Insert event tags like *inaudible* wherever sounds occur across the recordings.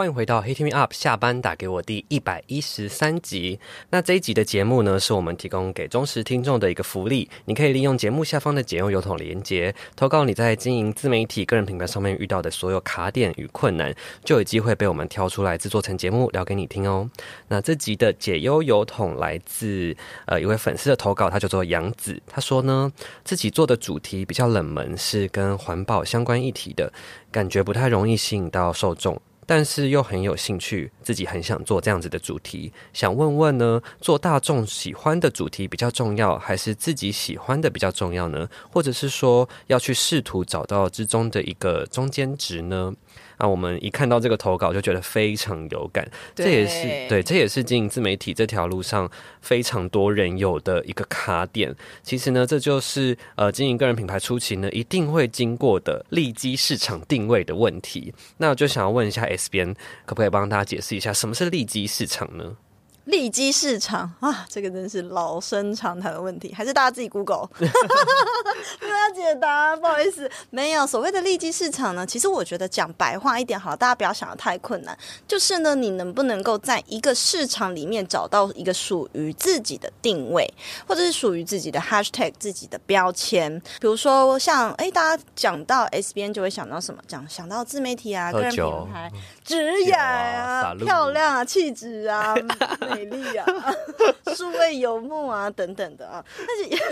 欢迎回到 Hit Me Up 下班打给我第一百一十三集。那这一集的节目呢，是我们提供给忠实听众的一个福利。你可以利用节目下方的解忧邮筒连接，投稿你在经营自媒体个人品牌上面遇到的所有卡点与困难，就有机会被我们挑出来制作成节目聊给你听哦。那这集的解忧邮筒来自呃一位粉丝的投稿，他叫做杨子。他说呢，自己做的主题比较冷门，是跟环保相关议题的，感觉不太容易吸引到受众。但是又很有兴趣，自己很想做这样子的主题，想问问呢，做大众喜欢的主题比较重要，还是自己喜欢的比较重要呢？或者是说要去试图找到之中的一个中间值呢？那我们一看到这个投稿就觉得非常有感，这也是对，这也是经营自媒体这条路上非常多人有的一个卡点。其实呢，这就是呃经营个人品牌初期呢一定会经过的利基市场定位的问题。那我就想要问一下 S 边，可不可以帮大家解释一下什么是利基市场呢？利基市场啊，这个真是老生常谈的问题，还是大家自己 Google，*laughs* 不要解答，不好意思，没有所谓的利基市场呢。其实我觉得讲白话一点好了，大家不要想的太困难，就是呢，你能不能够在一个市场里面找到一个属于自己的定位，或者是属于自己的 hashtag 自己的标签，比如说像哎，大家讲到 SBN 就会想到什么？讲想到自媒体啊，个人品牌、职业啊，漂亮啊，气质啊。美丽啊，*laughs* 数位游牧啊，等等的啊，但是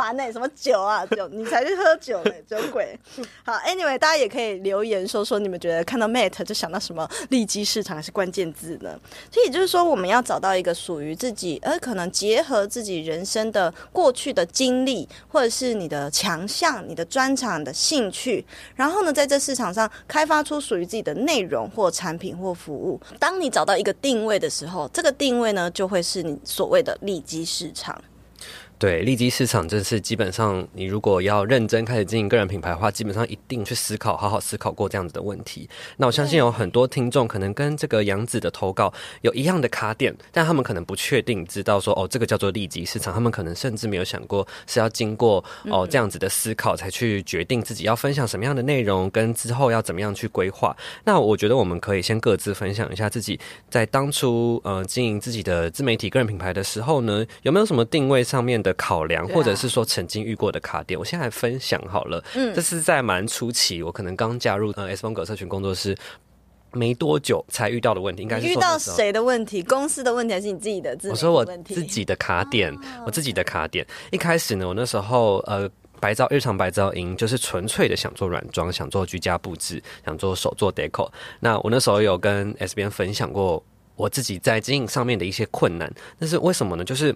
烦呢，什么酒啊酒，你才去喝酒呢，酒鬼。*laughs* 好，Anyway，大家也可以留言说说，你们觉得看到 Mate 就想到什么利基市场还是关键字呢？所以也就是说，我们要找到一个属于自己，而可能结合自己人生的过去的经历，或者是你的强项、你的专长的兴趣，然后呢，在这市场上开发出属于自己的内容或产品或服务。当你找到一个定位的时候，这个定位呢，就会是你所谓的利基市场。对，利基市场这是基本上，你如果要认真开始经营个人品牌的话，基本上一定去思考，好好思考过这样子的问题。那我相信有很多听众可能跟这个杨子的投稿有一样的卡点，但他们可能不确定知道说，哦，这个叫做利基市场，他们可能甚至没有想过是要经过哦这样子的思考才去决定自己要分享什么样的内容，跟之后要怎么样去规划。那我觉得我们可以先各自分享一下自己在当初呃经营自己的自媒体个人品牌的时候呢，有没有什么定位上面的考量，或者是说曾经遇过的卡点，啊、我现在来分享好了。嗯，这是在蛮初期，我可能刚加入呃 S 风格社群工作室没多久才遇到的问题，应该是遇到谁的问题？公司的问题还是你自己的自己的？我说我自己的卡点，啊、我自己的卡点。一开始呢，我那时候呃白噪日常白噪音就是纯粹的想做软装，想做居家布置，想做手做 deco。那我那时候有跟 S 边分享过我自己在经营上面的一些困难，但是为什么呢？就是。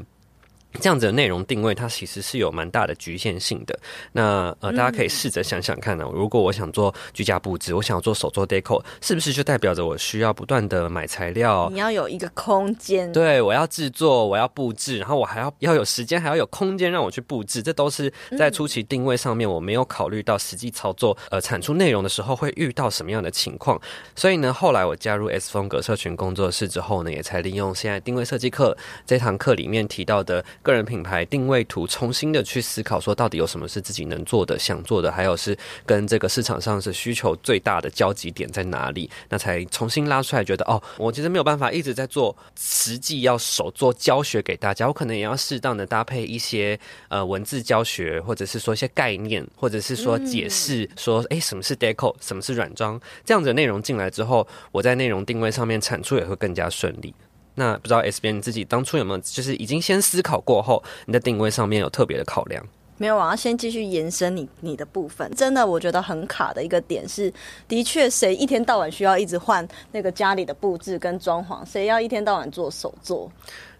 这样子的内容定位，它其实是有蛮大的局限性的。那呃，大家可以试着想想看呢、啊，如果我想做居家布置，我想要做手做 deco，是不是就代表着我需要不断的买材料？你要有一个空间，对，我要制作，我要布置，然后我还要要有时间，还要有空间让我去布置。这都是在初期定位上面我没有考虑到实际操作，呃，产出内容的时候会遇到什么样的情况。所以呢，后来我加入 S 风格社群工作室之后呢，也才利用现在定位设计课这堂课里面提到的。个人品牌定位图，重新的去思考，说到底有什么是自己能做的、想做的，还有是跟这个市场上是需求最大的交集点在哪里？那才重新拉出来，觉得哦，我其实没有办法一直在做实际要手做教学给大家，我可能也要适当的搭配一些呃文字教学，或者是说一些概念，或者是说解释说，哎，什么是 deco，什么是软装，这样子的内容进来之后，我在内容定位上面产出也会更加顺利。那不知道 S B 你自己当初有没有就是已经先思考过后，你的定位上面有特别的考量？没有，我要先继续延伸你你的部分。真的，我觉得很卡的一个点是，的确，谁一天到晚需要一直换那个家里的布置跟装潢？谁要一天到晚做手作？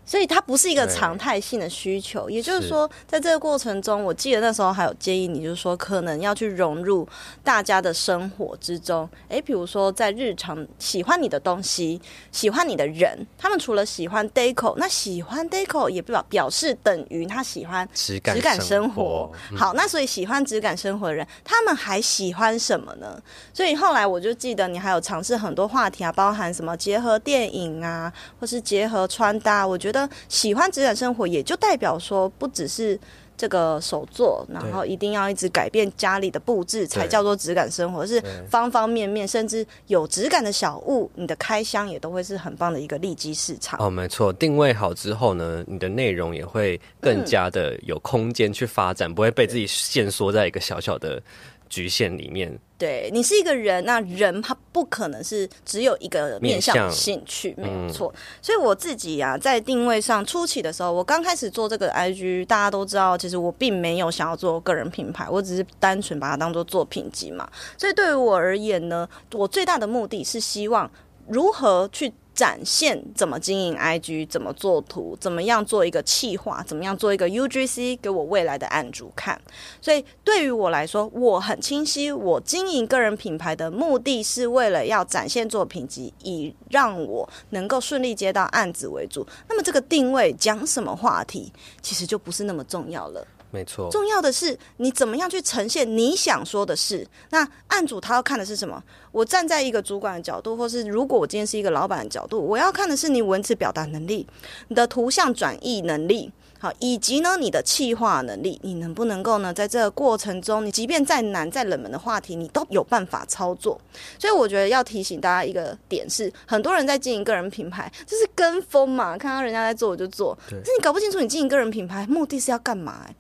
所以它不是一个常态性的需求，也就是说，在这个过程中，我记得那时候还有建议你，就是说可能要去融入大家的生活之中。诶，比如说在日常喜欢你的东西、喜欢你的人，他们除了喜欢 deco，那喜欢 deco 也表表示等于他喜欢质感生活。生活嗯、好，那所以喜欢质感生活的人，他们还喜欢什么呢？所以后来我就记得你还有尝试很多话题啊，包含什么结合电影啊，或是结合穿搭，我觉得。喜欢质感生活，也就代表说，不只是这个手作，然后一定要一直改变家里的布置，才叫做质感生活。是方方面面，甚至有质感的小物，你的开箱也都会是很棒的一个利基市场。哦，没错，定位好之后呢，你的内容也会更加的有空间去发展，嗯、不会被自己限缩在一个小小的。局限里面，对，你是一个人，那人他不可能是只有一个面向兴趣，没有错。嗯、所以我自己呀、啊，在定位上初期的时候，我刚开始做这个 IG，大家都知道，其实我并没有想要做个人品牌，我只是单纯把它当做作品集嘛。所以对于我而言呢，我最大的目的是希望如何去。展现怎么经营 IG，怎么做图，怎么样做一个企划，怎么样做一个 UGC 给我未来的案主看。所以对于我来说，我很清晰，我经营个人品牌的目的是为了要展现作品集，以让我能够顺利接到案子为主。那么这个定位讲什么话题，其实就不是那么重要了。没错，重要的是你怎么样去呈现你想说的事。那案主他要看的是什么？我站在一个主管的角度，或是如果我今天是一个老板的角度，我要看的是你文字表达能力，你的图像转译能力。好，以及呢，你的气化能力，你能不能够呢，在这个过程中，你即便再难、再冷门的话题，你都有办法操作。所以我觉得要提醒大家一个点是，很多人在经营个人品牌，就是跟风嘛，看到人家在做我就做，可是你搞不清楚你经营个人品牌目的是要干嘛欸？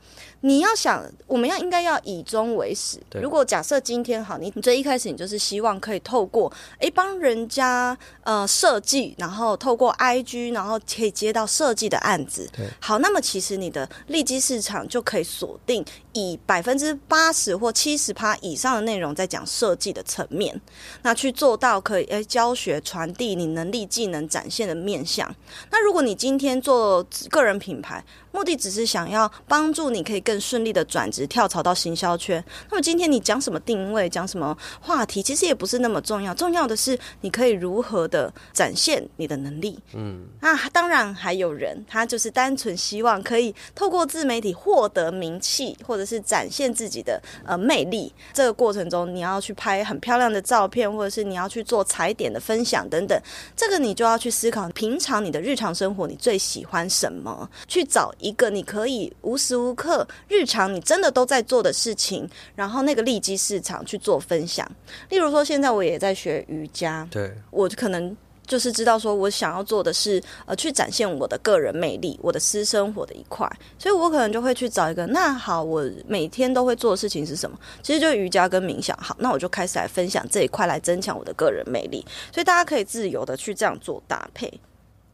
你要想，我们要应该要以终为始。如果假设今天好，你你最一开始你就是希望可以透过诶帮人家呃设计，然后透过 IG，然后可以接到设计的案子。好，那么其实你的利基市场就可以锁定以百分之八十或七十趴以上的内容在讲设计的层面，那去做到可以诶教学传递你能力技能展现的面向。那如果你今天做个人品牌，目的只是想要帮助你可以更顺利的转职跳槽到行销圈。那么今天你讲什么定位，讲什么话题，其实也不是那么重要。重要的是你可以如何的展现你的能力。嗯，那当然还有人，他就是单纯希望可以透过自媒体获得名气，或者是展现自己的呃魅力。这个过程中，你要去拍很漂亮的照片，或者是你要去做踩点的分享等等。这个你就要去思考，平常你的日常生活你最喜欢什么，去找。一个你可以无时无刻、日常你真的都在做的事情，然后那个利基市场去做分享。例如说，现在我也在学瑜伽，对，我可能就是知道说，我想要做的是呃，去展现我的个人魅力，我的私生活的一块，所以我可能就会去找一个。那好，我每天都会做的事情是什么？其实就瑜伽跟冥想。好，那我就开始来分享这一块，来增强我的个人魅力。所以大家可以自由的去这样做搭配。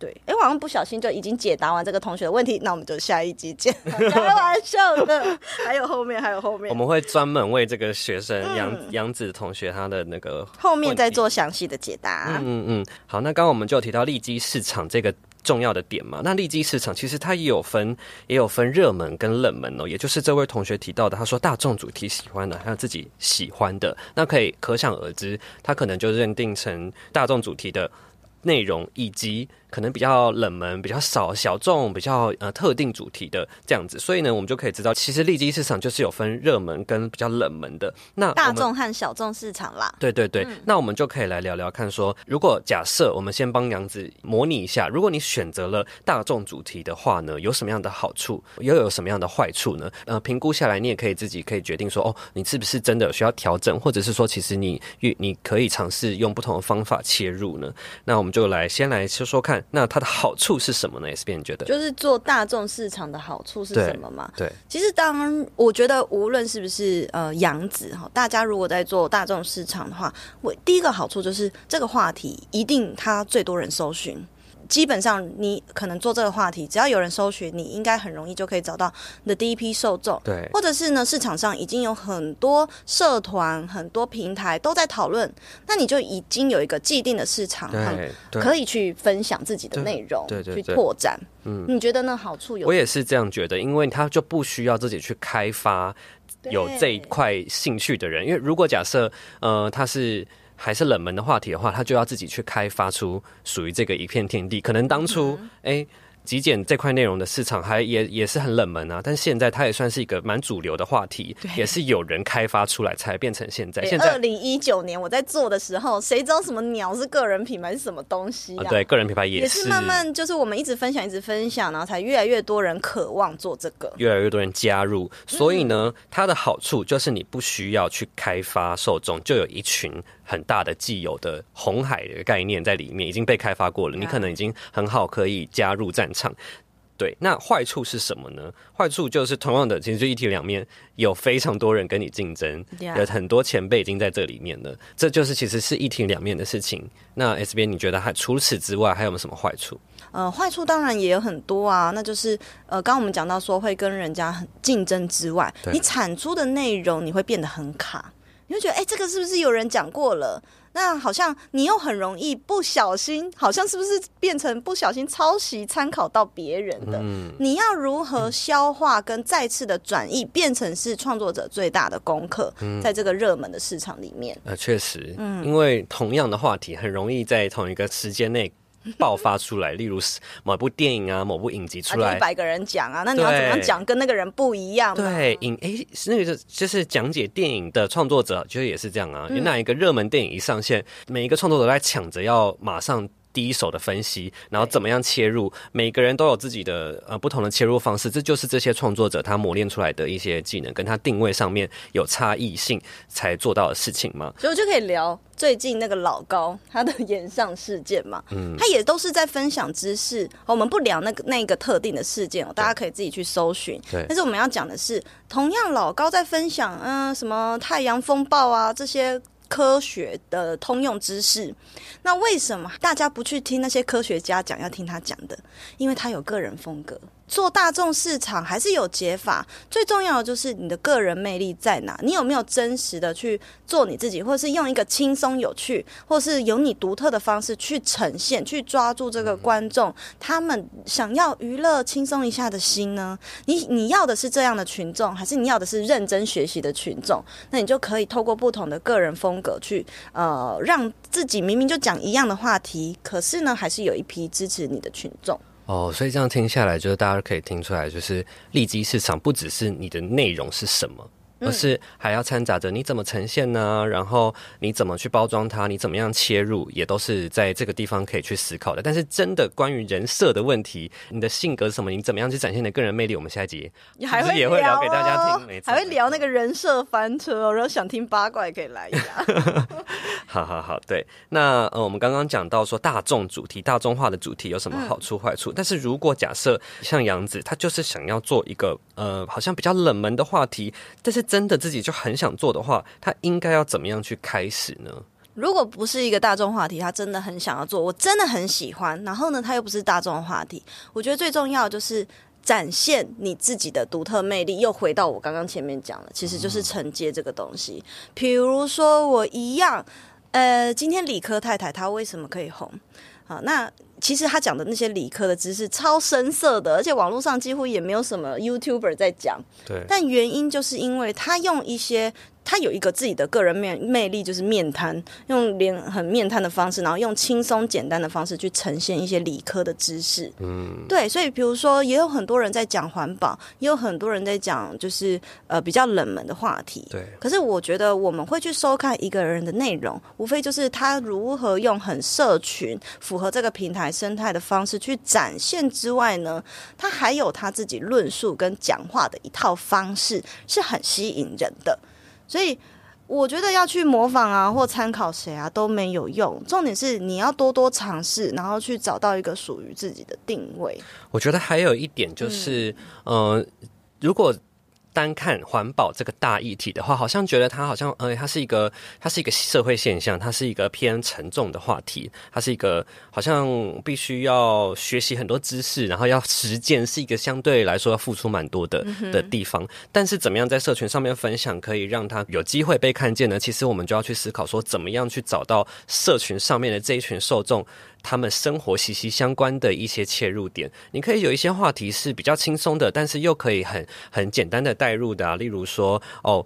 对，哎，我好像不小心就已经解答完这个同学的问题，那我们就下一集见。*laughs* 开玩笑的，*laughs* 还有后面，还有后面，我们会专门为这个学生杨杨、嗯、子同学他的那个后面再做详细的解答。嗯嗯嗯，好，那刚刚我们就提到利基市场这个重要的点嘛，那利基市场其实它也有分，也有分热门跟冷门哦，也就是这位同学提到的，他说大众主题喜欢的，还有自己喜欢的，那可以可想而知，他可能就认定成大众主题的内容以及。可能比较冷门、比较少小众、比较呃特定主题的这样子，所以呢，我们就可以知道，其实利基市场就是有分热门跟比较冷门的。那大众和小众市场啦。对对对，嗯、那我们就可以来聊聊看说，说如果假设我们先帮杨子模拟一下，如果你选择了大众主题的话呢，有什么样的好处，又有什么样的坏处呢？呃，评估下来，你也可以自己可以决定说，哦，你是不是真的需要调整，或者是说，其实你你可以尝试用不同的方法切入呢？那我们就来先来说说看。那它的好处是什么呢？S B 你觉得？就是做大众市场的好处是什么嘛？对，其实当我觉得无论是不是呃养子哈，大家如果在做大众市场的话，我第一个好处就是这个话题一定它最多人搜寻。基本上你可能做这个话题，只要有人搜寻，你应该很容易就可以找到你的第一批受众。对，或者是呢，市场上已经有很多社团、很多平台都在讨论，那你就已经有一个既定的市场，对，可以去分享自己的内容，对对，对，去拓展。嗯，你觉得呢？好处有？我也是这样觉得，因为他就不需要自己去开发有这一块兴趣的人，因为如果假设呃他是。还是冷门的话题的话，他就要自己去开发出属于这个一片天地。可能当初，哎、极简这块内容的市场还也也是很冷门啊，但现在它也算是一个蛮主流的话题，也是有人开发出来才变成现在。现在二零一九年我在做的时候，谁知道什么鸟是个人品牌是什么东西啊？啊对，个人品牌也是，也是慢慢就是我们一直分享，一直分享，然后才越来越多人渴望做这个，越来越多人加入。所以呢，它的好处就是你不需要去开发受众，就有一群很大的既有的红海的概念在里面已经被开发过了，你可能已经很好可以加入战场。对，那坏处是什么呢？坏处就是同样的，其实就一体两面，有非常多人跟你竞争.有很多前辈已经在这里面了，这就是其实是一体两面的事情。那 S B，，你觉得还除此之外还有没有什么坏处？呃，坏处当然也有很多啊，那就是呃，刚刚我们讲到说会跟人家很竞争之外，你产出的内容你会变得很卡，你会觉得哎，这个是不是有人讲过了？那好像你又很容易不小心，好像是不是变成不小心抄袭参考到别人的？嗯，你要如何消化跟再次的转译，变成是创作者最大的功课，嗯在这个热门的市场里面。呃，确实，嗯，因为同样的话题很容易在同一个时间内。爆发出来，*laughs* 例如某部电影啊，某部影集出来，一百个人讲啊，那你要怎么样讲，跟那个人不一样？对，影哎、欸，那个就就是讲解电影的创作者，其实也是这样啊。有、嗯、哪一个热门电影一上线，每一个创作者都在抢着要马上。第一手的分析，然后怎么样切入？每个人都有自己的呃不同的切入方式，这就是这些创作者他磨练出来的一些技能，跟他定位上面有差异性才做到的事情嘛。所以我就可以聊最近那个老高他的演上事件嘛，嗯，他也都是在分享知识。我们不聊那个那个特定的事件，大家可以自己去搜寻。对，但是我们要讲的是，同样老高在分享，嗯、呃，什么太阳风暴啊这些。科学的通用知识，那为什么大家不去听那些科学家讲，要听他讲的？因为他有个人风格。做大众市场还是有解法，最重要的就是你的个人魅力在哪？你有没有真实的去做你自己，或者是用一个轻松有趣，或是有你独特的方式去呈现，去抓住这个观众他们想要娱乐轻松一下的心呢？你你要的是这样的群众，还是你要的是认真学习的群众？那你就可以透过不同的个人风格去呃，让自己明明就讲一样的话题，可是呢，还是有一批支持你的群众。哦，所以这样听下来，就是大家可以听出来，就是利基市场不只是你的内容是什么。而是还要掺杂着你怎么呈现呢？然后你怎么去包装它？你怎么样切入？也都是在这个地方可以去思考的。但是真的关于人设的问题，你的性格是什么？你怎么样去展现你的个人魅力？我们下一集你还会也会聊给大家听，还会聊那个人设翻车哦。然后想听八卦也可以来一下。*laughs* 好好好，对。那呃，我们刚刚讲到说大众主题、大众化的主题有什么好处坏处？嗯、但是如果假设像杨子，他就是想要做一个呃，好像比较冷门的话题，但是。真的自己就很想做的话，他应该要怎么样去开始呢？如果不是一个大众话题，他真的很想要做，我真的很喜欢。然后呢，他又不是大众话题，我觉得最重要的就是展现你自己的独特魅力。又回到我刚刚前面讲了，其实就是承接这个东西。比如说我一样，呃，今天理科太太她为什么可以红？好，那。其实他讲的那些理科的知识超深色的，而且网络上几乎也没有什么 YouTuber 在讲。对，但原因就是因为他用一些。他有一个自己的个人面魅力，就是面瘫，用脸很面瘫的方式，然后用轻松简单的方式去呈现一些理科的知识。嗯，对，所以比如说，也有很多人在讲环保，也有很多人在讲就是呃比较冷门的话题。对，可是我觉得我们会去收看一个人的内容，无非就是他如何用很社群、符合这个平台生态的方式去展现之外呢，他还有他自己论述跟讲话的一套方式，是很吸引人的。所以我觉得要去模仿啊，或参考谁啊都没有用。重点是你要多多尝试，然后去找到一个属于自己的定位。我觉得还有一点就是，嗯、呃，如果单看环保这个大议题的话，好像觉得它好像，呃，它是一个，它是一个社会现象，它是一个偏沉重的话题，它是一个好像必须要学习很多知识，然后要实践，是一个相对来说要付出蛮多的的地方。但是，怎么样在社群上面分享，可以让它有机会被看见呢？其实我们就要去思考说，怎么样去找到社群上面的这一群受众。他们生活息息相关的一些切入点，你可以有一些话题是比较轻松的，但是又可以很很简单的带入的。例如说，哦，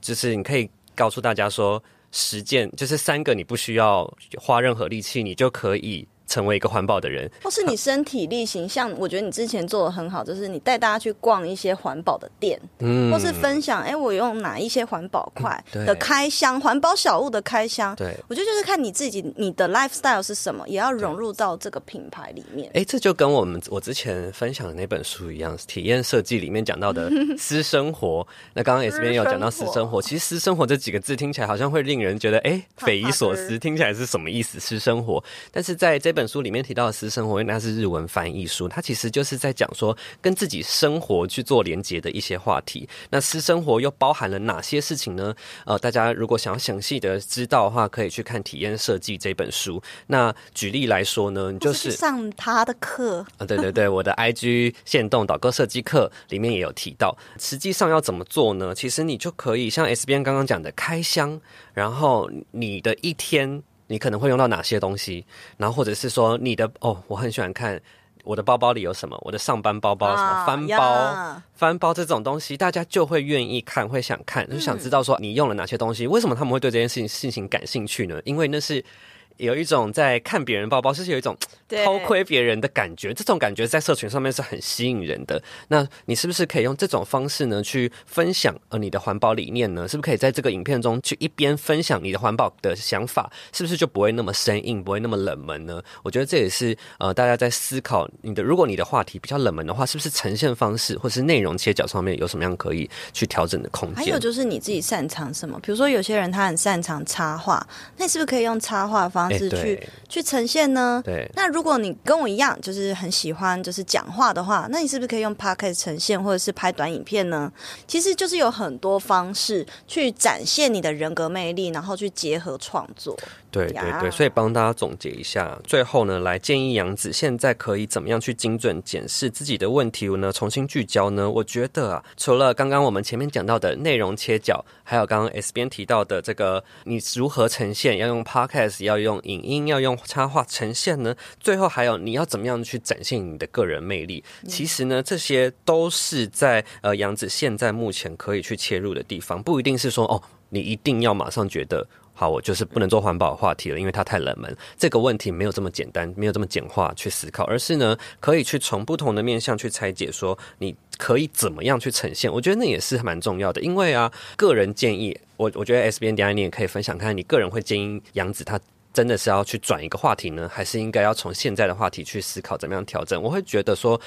就是你可以告诉大家说，实践就是三个，你不需要花任何力气，你就可以。成为一个环保的人，或是你身体力行，像我觉得你之前做的很好，就是你带大家去逛一些环保的店，嗯，或是分享，哎、欸，我用哪一些环保块的开箱，环、嗯、保小物的开箱，对，我觉得就是看你自己，你的 lifestyle 是什么，也要融入到这个品牌里面。哎、欸，这就跟我们我之前分享的那本书一样，体验设计里面讲到的 *laughs* 私生活。那刚刚 S 边有讲到私生活，其实私生活这几个字听起来好像会令人觉得哎、欸、匪夷所思，听起来是什么意思？私生活，但是在这本。本书里面提到的私生活，因为它是日文翻译书，它其实就是在讲说跟自己生活去做连接的一些话题。那私生活又包含了哪些事情呢？呃，大家如果想要详细的知道的话，可以去看《体验设计》这本书。那举例来说呢，你就是上他的课啊，对对对，我的 IG 限动导购设计课里面也有提到，实际上要怎么做呢？其实你就可以像 S 边刚刚讲的开箱，然后你的一天。你可能会用到哪些东西？然后或者是说你的哦，我很喜欢看我的包包里有什么，我的上班包包什么、啊、翻包、翻包这种东西，大家就会愿意看，会想看，就想知道说你用了哪些东西。嗯、为什么他们会对这件事情事情感兴趣呢？因为那是。有一种在看别人包包，就是有一种 *laughs* 偷窥别人的感觉，这种感觉在社群上面是很吸引人的。那你是不是可以用这种方式呢，去分享呃你的环保理念呢？是不是可以在这个影片中去一边分享你的环保的想法，是不是就不会那么生硬，不会那么冷门呢？我觉得这也是呃大家在思考你的，如果你的话题比较冷门的话，是不是呈现方式或是内容切角上面有什么样可以去调整的空间？还有就是你自己擅长什么？比如说有些人他很擅长插画，那你是不是可以用插画方式？是去去呈现呢？对。那如果你跟我一样，就是很喜欢就是讲话的话，那你是不是可以用 podcast 呈现，或者是拍短影片呢？其实就是有很多方式去展现你的人格魅力，然后去结合创作。对对对，所以帮大家总结一下，最后呢，来建议杨子现在可以怎么样去精准检视自己的问题呢？重新聚焦呢？我觉得啊，除了刚刚我们前面讲到的内容切角，还有刚刚 S 边提到的这个，你如何呈现，要用 podcast，要用影音，要用插画呈现呢？最后还有你要怎么样去展现你的个人魅力？其实呢，这些都是在呃杨子现在目前可以去切入的地方，不一定是说哦，你一定要马上觉得。好，我就是不能做环保话题了，因为它太冷门。这个问题没有这么简单，没有这么简化去思考，而是呢，可以去从不同的面向去拆解，说你可以怎么样去呈现。我觉得那也是蛮重要的，因为啊，个人建议，我我觉得 S B N D I，你也可以分享看看，你个人会建议杨子他真的是要去转一个话题呢，还是应该要从现在的话题去思考怎么样调整？我会觉得说，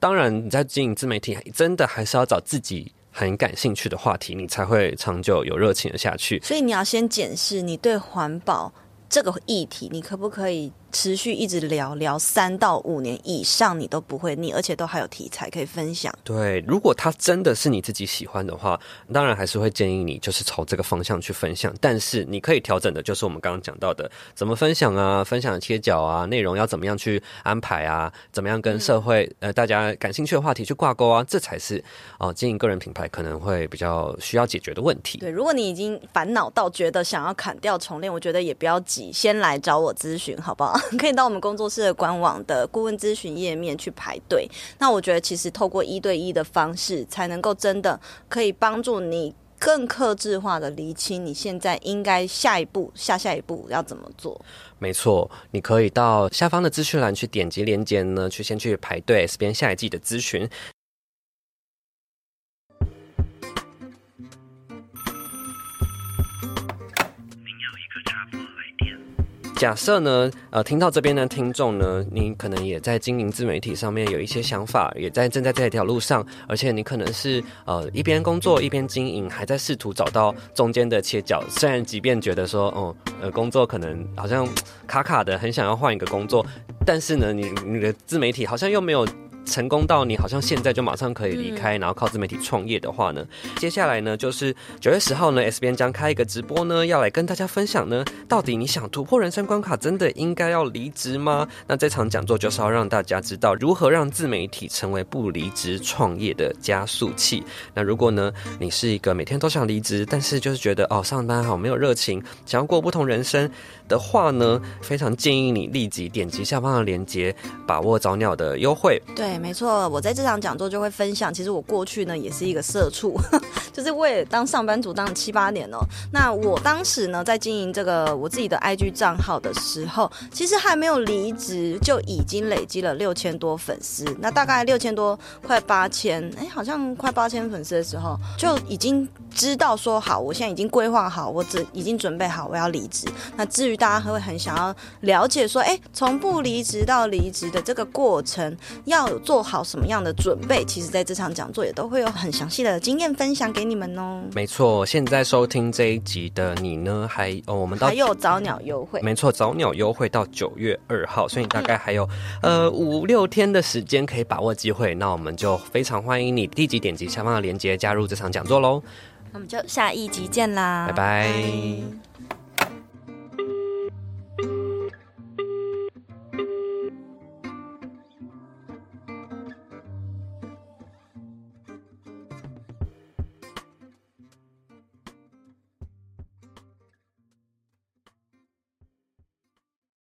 当然你在经营自媒体，真的还是要找自己。很感兴趣的话题，你才会长久有热情的下去。所以你要先检视你对环保这个议题，你可不可以？持续一直聊聊三到五年以上，你都不会腻，而且都还有题材可以分享。对，如果它真的是你自己喜欢的话，当然还是会建议你就是朝这个方向去分享。但是你可以调整的，就是我们刚刚讲到的，怎么分享啊，分享的切角啊，内容要怎么样去安排啊，怎么样跟社会、嗯、呃大家感兴趣的话题去挂钩啊，这才是哦、呃、经营个人品牌可能会比较需要解决的问题。对，如果你已经烦恼到觉得想要砍掉重练，我觉得也不要急，先来找我咨询，好不好？*laughs* 可以到我们工作室的官网的顾问咨询页面去排队。那我觉得，其实透过一对一的方式，才能够真的可以帮助你更克制化的厘清你现在应该下一步、下下一步要怎么做。没错，你可以到下方的资讯栏去点击链接呢，去先去排队这边下一季的咨询。假设呢，呃，听到这边的听众呢，你可能也在经营自媒体上面有一些想法，也在正在这条路上，而且你可能是呃一边工作一边经营，还在试图找到中间的切角。虽然即便觉得说，哦，呃，工作可能好像卡卡的，很想要换一个工作，但是呢，你你的自媒体好像又没有。成功到你好像现在就马上可以离开，嗯、然后靠自媒体创业的话呢，接下来呢就是九月十号呢，S 编将开一个直播呢，要来跟大家分享呢，到底你想突破人生关卡，真的应该要离职吗？那这场讲座就是要让大家知道如何让自媒体成为不离职创业的加速器。那如果呢，你是一个每天都想离职，但是就是觉得哦上班好没有热情，想要过不同人生的话呢，非常建议你立即点击下方的链接，把握早鸟的优惠。对，没错，我在这场讲座就会分享，其实我过去呢也是一个社畜，*laughs* 就是我也当上班族当了七八年哦。那我当时呢在经营这个我自己的 IG 账号的时候，其实还没有离职就已经累积了六千多粉丝，那大概六千多快八千，哎，好像快八千粉丝的时候就已经知道说好，我现在已经规划好，我只已经准备好我要离职。那至于大家会很想要了解说，哎，从不离职到离职的这个过程要有做好什么样的准备？其实在这场讲座也都会有很详细的经验分享给你们哦。没错，现在收听这一集的你呢，还哦，我们到还有早鸟优惠，没错，早鸟优惠到九月二号，所以你大概还有、嗯、呃五六天的时间可以把握机会。那我们就非常欢迎你立即点击下方的链接加入这场讲座喽。那我们就下一集见啦，拜拜。